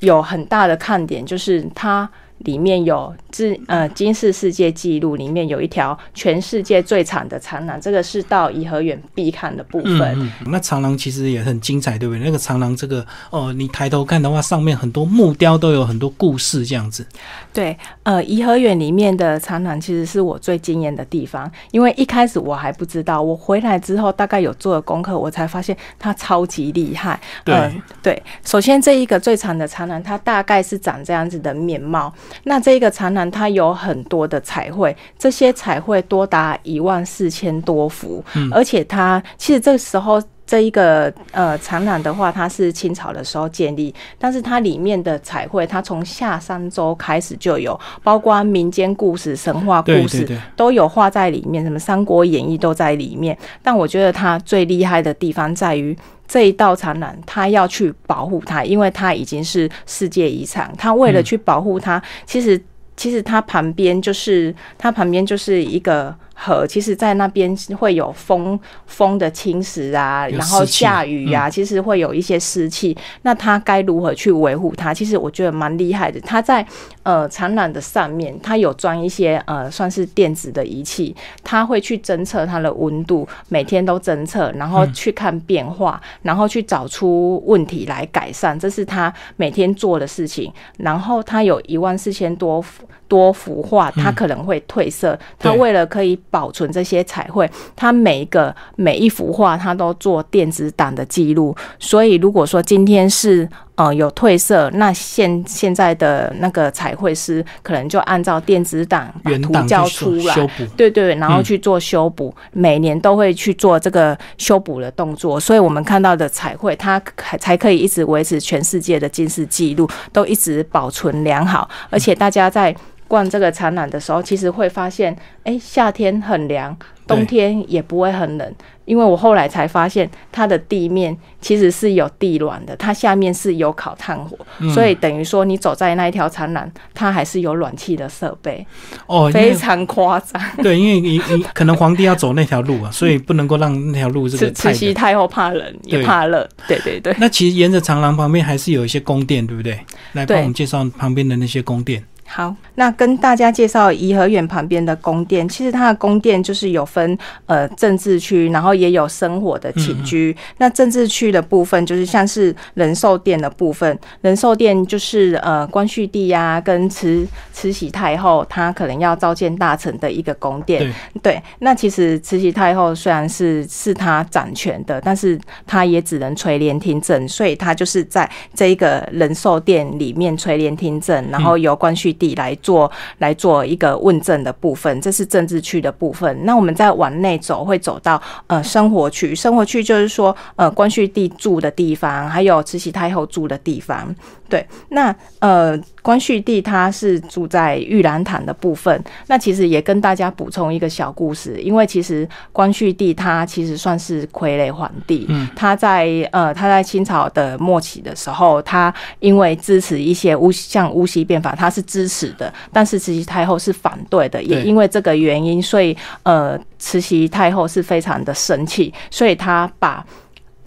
有很大的看点，就是它里面有自呃金氏世界纪录里面有一条全世界最长的长廊，这个是到颐和园必看的部分。嗯，那长廊其实也很精彩，对不对？那个长廊这个哦，你抬头看的话，上面很多木雕都有很多故事这样子。对，呃，颐和园里面的长廊其实是我最惊艳的地方，因为一开始我还不知道，我回来之后大概有做了功课，我才发现它超级厉害。对对，首先这一个最长的长廊，它大概是长这样子的面貌。那这一个展览它有很多的彩绘，这些彩绘多达一万四千多幅，而且它其实这时候。这一个呃展览的话，它是清朝的时候建立，但是它里面的彩绘，它从夏商周开始就有，包括民间故事、神话故事都有画在里面，什么《三国演义》都在里面。但我觉得它最厉害的地方在于这一道长廊，他要去保护它，因为它已经是世界遗产。他为了去保护它，其实其实它旁边就是它旁边就是一个。河其实，在那边会有风风的侵蚀啊，然后下雨啊，其实会有一些湿气。那它该如何去维护它？其实我觉得蛮厉害的。它在呃产卵的上面，它有装一些呃算是电子的仪器，它会去侦测它的温度，每天都侦测，然后去看变化，然后去找出问题来改善。这是它每天做的事情。然后它有一万四千多多幅画，它可能会褪色。它为了可以保存这些彩绘，它每一个每一幅画，它都做电子档的记录。所以，如果说今天是呃有褪色，那现现在的那个彩绘师可能就按照电子档把图交出来，对对，然后去做修补。每年都会去做这个修补的动作，所以我们看到的彩绘，它才可以一直维持全世界的近视记录，都一直保存良好，而且大家在。逛这个展览的时候，其实会发现，哎，夏天很凉，冬天也不会很冷，因为我后来才发现，它的地面其实是有地暖的，它下面是有烤炭火，所以等于说你走在那一条长廊，它还是有暖气的设备。哦，非常夸张。对，因为你你可能皇帝要走那条路啊，所以不能够让那条路这个。慈禧太后怕冷也怕热，对对对。那其实沿着长廊旁边还是有一些宫殿，对不对？来帮我们介绍旁边的那些宫殿。好，那跟大家介绍颐和园旁边的宫殿。其实它的宫殿就是有分呃政治区，然后也有生活的起居。那政治区的部分就是像是仁寿殿的部分，仁寿殿就是呃光绪帝呀跟慈慈禧太后她可能要召见大臣的一个宫殿。对，那其实慈禧太后虽然是是她掌权的，但是她也只能垂帘听政，所以她就是在这一个仁寿殿里面垂帘听政，然后由光绪。地来做来做一个问政的部分，这是政治区的部分。那我们再往内走，会走到呃生活区。生活区就是说，呃，光绪帝住的地方，还有慈禧太后住的地方。对，那呃，光绪帝他是住在玉兰堂的部分。那其实也跟大家补充一个小故事，因为其实光绪帝他其实算是傀儡皇帝。嗯，他在呃他在清朝的末期的时候，他因为支持一些乌像乌溪变法，他是支持的，但是慈禧太后是反对的。也因为这个原因，所以呃慈禧太后是非常的生气，所以她把。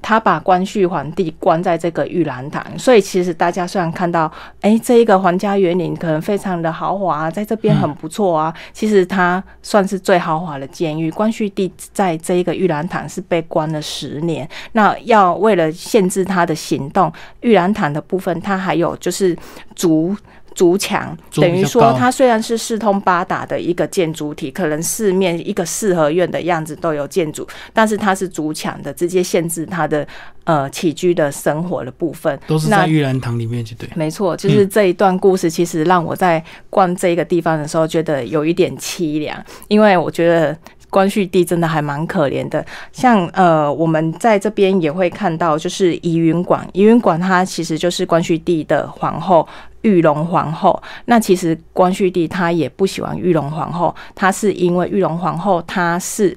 他把光绪皇帝关在这个玉兰堂，所以其实大家虽然看到，哎，这一个皇家园林可能非常的豪华，在这边很不错啊，其实它算是最豪华的监狱。光绪帝在这一个玉兰堂是被关了十年，那要为了限制他的行动，玉兰堂的部分，它还有就是竹。竹墙等于说，它虽然是四通八达的一个建筑体，可能四面一个四合院的样子都有建筑，但是它是竹墙的，直接限制它的呃起居的生活的部分。都是在玉兰堂里面，就对。没错，就是这一段故事，其实让我在逛这个地方的时候，觉得有一点凄凉，因为我觉得。光绪帝真的还蛮可怜的，像呃，我们在这边也会看到，就是怡云馆，怡云馆它其实就是光绪帝的皇后裕隆皇后。那其实光绪帝他也不喜欢裕隆皇后，他是因为裕隆皇后她是。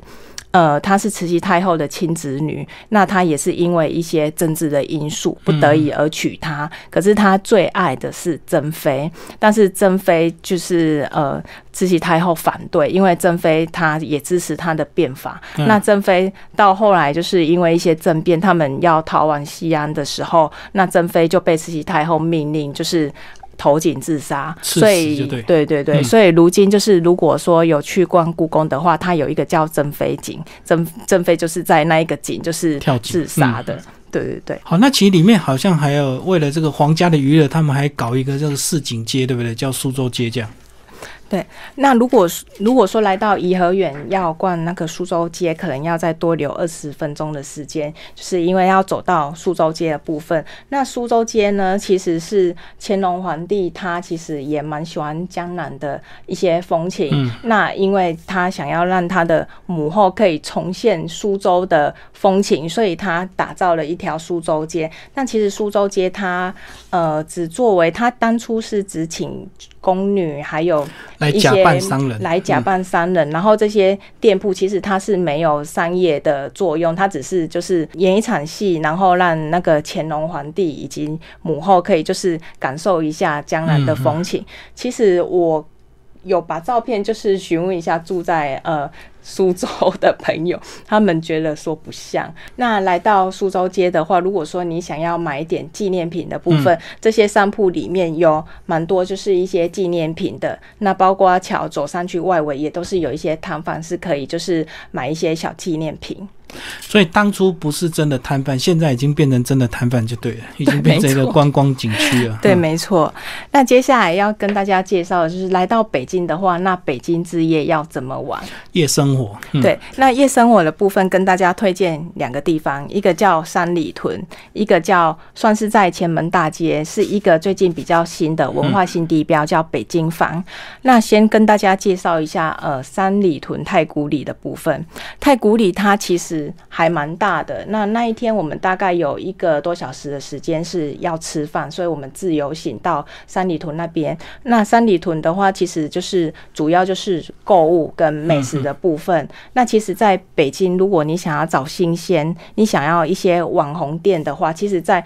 呃，她是慈禧太后的亲侄女，那她也是因为一些政治的因素不得已而娶她。可是她最爱的是珍妃，但是珍妃就是呃，慈禧太后反对，因为珍妃她也支持她的变法。那珍妃到后来就是因为一些政变，他们要逃往西安的时候，那珍妃就被慈禧太后命令就是。投井自杀，所以对对对所以如今就是如果说有去逛故宫的话，它有一个叫珍妃井，珍珍妃就是在那一个井就是跳井自杀的，对对对。好，那其实里面好像还有为了这个皇家的娱乐，他们还搞一个这个市井街，对不对？叫苏州街这样。那如果如果说来到颐和园要逛那个苏州街，可能要再多留二十分钟的时间，就是因为要走到苏州街的部分。那苏州街呢，其实是乾隆皇帝他其实也蛮喜欢江南的一些风情。嗯那因为他想要让他的母后可以重现苏州的风情，所以他打造了一条苏州街。但其实苏州街它呃只作为他当初是只请宫女还有一来假些扮商人，来假嗯扮商人，然后这些店铺其实它是没有商业的作用，它只是就是演一场戏，然后让那个乾隆皇帝以及母后可以就是感受一下江南的风情。其实我有把照片就是询问一下住在呃苏州的朋友，他们觉得说不像。那来到苏州街的话，如果说你想要买一点纪念品的部分，这些商铺里面有蛮多就是一些纪念品的。那包括桥走上去外围也都是有一些摊贩是可以就是买一些小纪念品。所以当初不是真的摊贩，现在已经变成真的摊贩就对了，已经变成一个观光景区了。对，嗯没错。那接下来要跟大家介绍的就是来到北京的话，那北京之夜要怎么玩？夜生活，对，那夜生活的部分跟大家推荐两个地方，一个叫三里屯，一个叫算是在前门大街，是一个最近比较新的文化新地标，叫北京坊。那先跟大家介绍一下，呃，三里屯太古里的部分。太古里它其实还蛮大的，那那一天我们大概有一个多小时的时间是要吃饭，所以我们自由行到三里屯那边。那三里屯的话，其实就是主要就是购物跟美食的部分。那其实在北京，如果你想要找新鲜，你想要一些网红店的话，其实在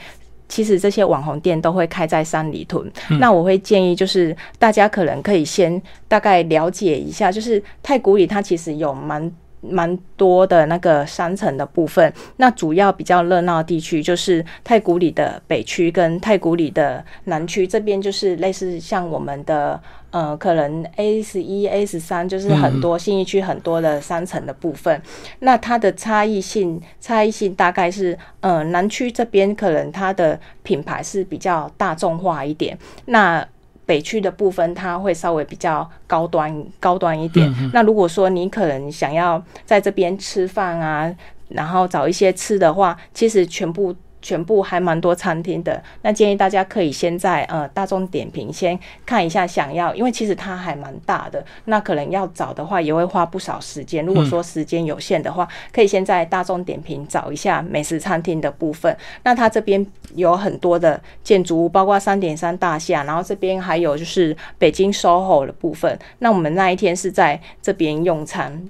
其实这些网红店都会开在三里屯。那我会建议，就是大家可能可以先大概了解一下，就是太古里它其实有蛮。蛮多的那个商城的部分，那主要比较热闹的地区就是太古里的北区跟太古里的南区，这边就是类似像我们的呃，可能 A 十一、A 十三，就是很多信义区很多的商城的部分。那它的差异性，差异性大概是，呃，南区这边可能它的品牌是比较大众化一点，那。北区的部分，它会稍微比较高端高端一点。那如果说你可能想要在这边吃饭啊，然后找一些吃的话，其实全部。全部还蛮多餐厅的，那建议大家可以先在呃大众点评先看一下，想要，因为其实它还蛮大的，那可能要找的话也会花不少时间。如果说时间有限的话，可以先在大众点评找一下美食餐厅的部分。那它这边有很多的建筑物，包括三点三大厦，然后这边还有就是北京 SOHO 的部分。那我们那一天是在这边用餐。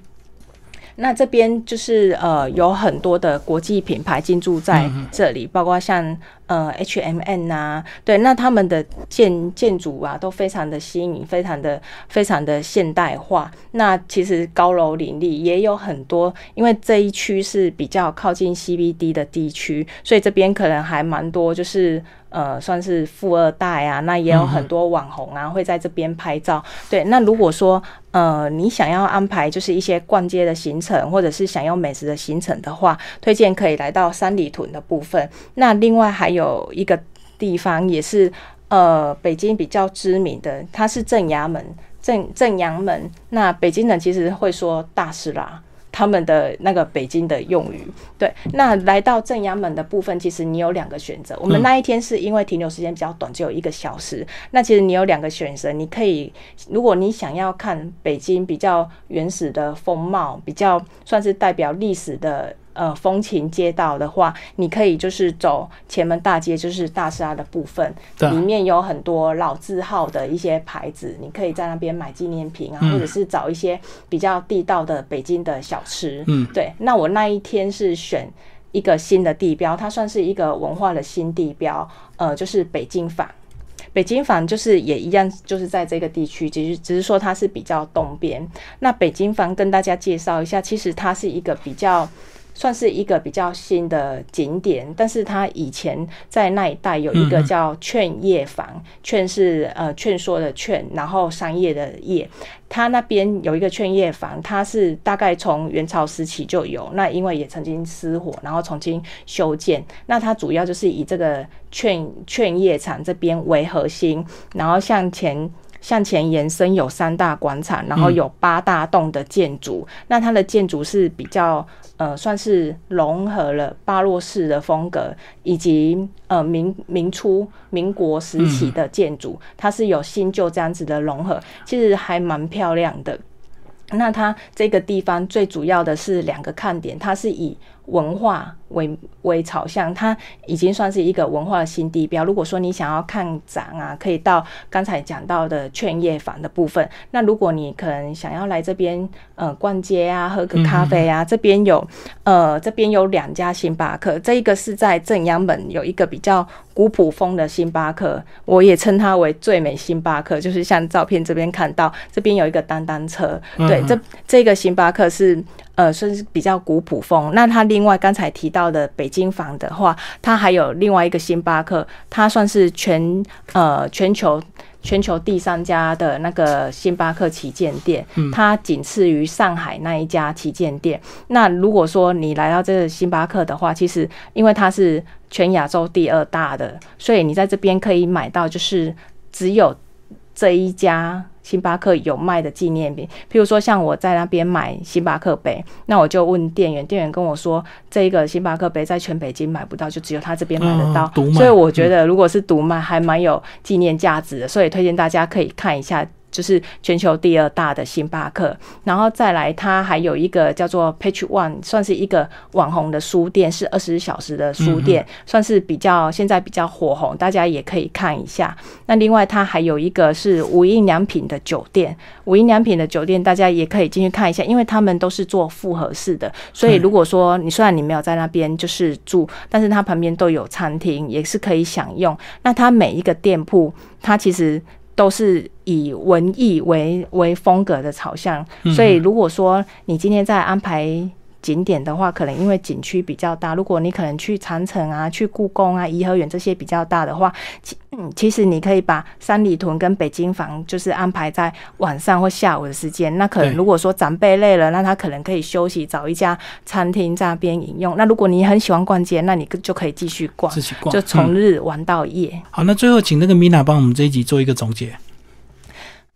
那这边就是呃有很多的国际品牌进驻在这里，包括像呃 H M N 啊，对，那他们的建建筑啊都非常的新颖，非常的非常的现代化。那其实高楼林立，也有很多，因为这一区是比较靠近 C B D 的地区，所以这边可能还蛮多，就是呃算是富二代啊，那也有很多网红啊会在这边拍照。对，那如果说呃你想要安排就是一些逛街的行程，或者是享用美食的行程的话，推荐可以来到三里屯的部分。那另外还有一个地方也是呃北京比较知名的，它是正衙门。正正阳门，那北京人其实会说大师啦，他们的那个北京的用语。对，那来到正阳门的部分，其实你有两个选择。我们那一天是因为停留时间比较短，只有一个小时。那其实你有两个选择，你可以，如果你想要看北京比较原始的风貌，比较算是代表历史的。呃，风情街道的话，你可以就是走前门大街，就是大厦的部分，对里面有很多老字号的一些牌子，你可以在那边买纪念品啊，或者是找一些比较地道的北京的小吃。嗯，对。那我那一天是选一个新的地标，它算是一个文化的新地标，呃，就是北京坊。北京坊就是也一样，就是在这个地区，只是只是说它是比较东边。那北京坊跟大家介绍一下，其实它是一个比较算是一个比较新的景点，但是它以前在那一带有一个叫劝业坊，劝是呃劝说的劝，然后商业的业，它那边有一个劝业坊，它是大概从元朝时期就有，那因为也曾经失火，然后重新修建，那它主要就是以这个劝劝业场这边为核心，然后向前。向前延伸有三大广场，然后有八大栋的建筑。那它的建筑是比较呃，算是融合了巴洛式的风格，以及呃明明初民国时期的建筑，它是有新旧这样子的融合，其实还蛮漂亮的。那它这个地方最主要的是两个看点，它是以文化。为为朝向，它已经算是一个文化的新地标。如果说你想要看展啊，可以到刚才讲到的劝业坊的部分。那如果你可能想要来这边呃逛街啊，喝个咖啡啊，这边有呃这边有两家星巴克，这一个是在正阳门有一个比较古朴风的星巴克，我也称它为最美星巴克，就是像照片这边看到，这边有一个单单车，对，这这个星巴克是。呃，算是比较古朴风。那它另外刚才提到的北京房的话，它还有另外一个星巴克，它算是全呃全球全球第三家的那个星巴克旗舰店，它仅次于上海那一家旗舰店。那如果说你来到这个星巴克的话，其实因为它是全亚洲第二大的，所以你在这边可以买到就是只有这一家。星巴克有卖的纪念品，譬如说像我在那边买星巴克杯，那我就问店员，店员跟我说，这个星巴克杯在全北京买不到，就只有他这边买得到。所以我觉得如果是独卖，还蛮有纪念价值的，所以推荐大家可以看一下。就是全球第二大的星巴克，然后再来，它还有一个叫做 Page One，算是一个网红的书店，是二十四小时的书店，算是比较现在比较火红，大家也可以看一下。那另外，它还有一个是无印良品的酒店，无印良品的酒店大家也可以进去看一下，因为他们都是做复合式的，所以如果说你虽然你没有在那边就是住，但是它旁边都有餐厅，也是可以享用。那它每一个店铺，它其实。都是以文艺为为风格的朝向，所以如果说你今天在安排。景点的话，可能因为景区比较大，如果你可能去长城啊、去故宫啊、颐和园这些比较大的话，其嗯，其实你可以把三里屯跟北京房就是安排在晚上或下午的时间。那可能如果说长辈累了，那他可能可以休息，找一家餐厅在那边饮用。那如果你很喜欢逛街，那你就可以继续逛，就从日玩到夜。好，那最后请那个米娜帮我们这一集做一个总结。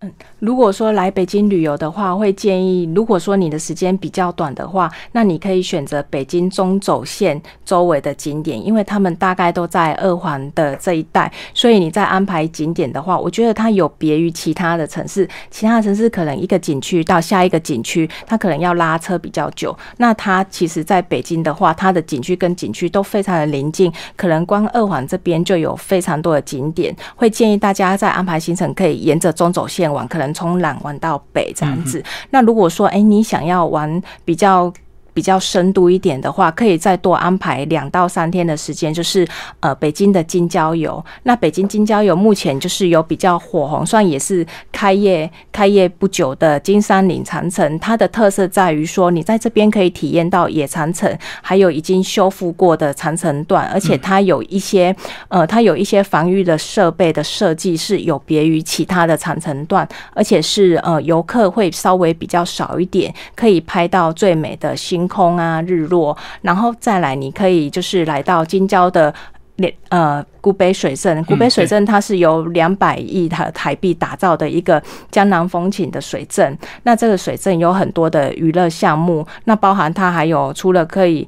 嗯，如果说来北京旅游的话，会建议，如果说你的时间比较短的话，那你可以选择北京中轴线周围的景点，因为他们大概都在二环的这一带，所以你在安排景点的话，我觉得它有别于其他的城市，其他的城市可能一个景区到下一个景区，它可能要拉车比较久。那它其实在北京的话，它的景区跟景区都非常的临近，可能光二环这边就有非常多的景点，会建议大家在安排行程可以沿着中轴线。玩可能从南玩到北这样子。那如果说，哎，你想要玩比较。比较深度一点的话，可以再多安排两到三天的时间，就是呃北京的京郊游。那北京京郊游目前就是有比较火红，算也是开业开业不久的金山岭长城。它的特色在于说，你在这边可以体验到野长城，还有已经修复过的长城段，而且它有一些呃它有一些防御的设备的设计是有别于其他的长城段，而且是呃游客会稍微比较少一点，可以拍到最美的星。空啊，日落，然后再来，你可以就是来到金郊的连呃古北水镇。古北水镇它是由两百亿台台币打造的一个江南风情的水镇。那这个水镇有很多的娱乐项目，那包含它还有除了可以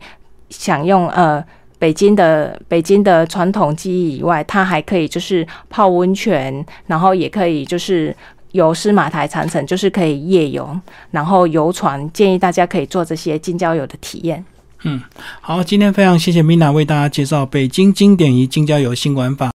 享用呃北京的北京的传统技艺以外，它还可以就是泡温泉，然后也可以就是。游司马台长城就是可以夜游，然后游船，建议大家可以做这些近郊游的体验。嗯，好，今天非常谢谢 Mina 为大家介绍北京经典与近郊游新玩法。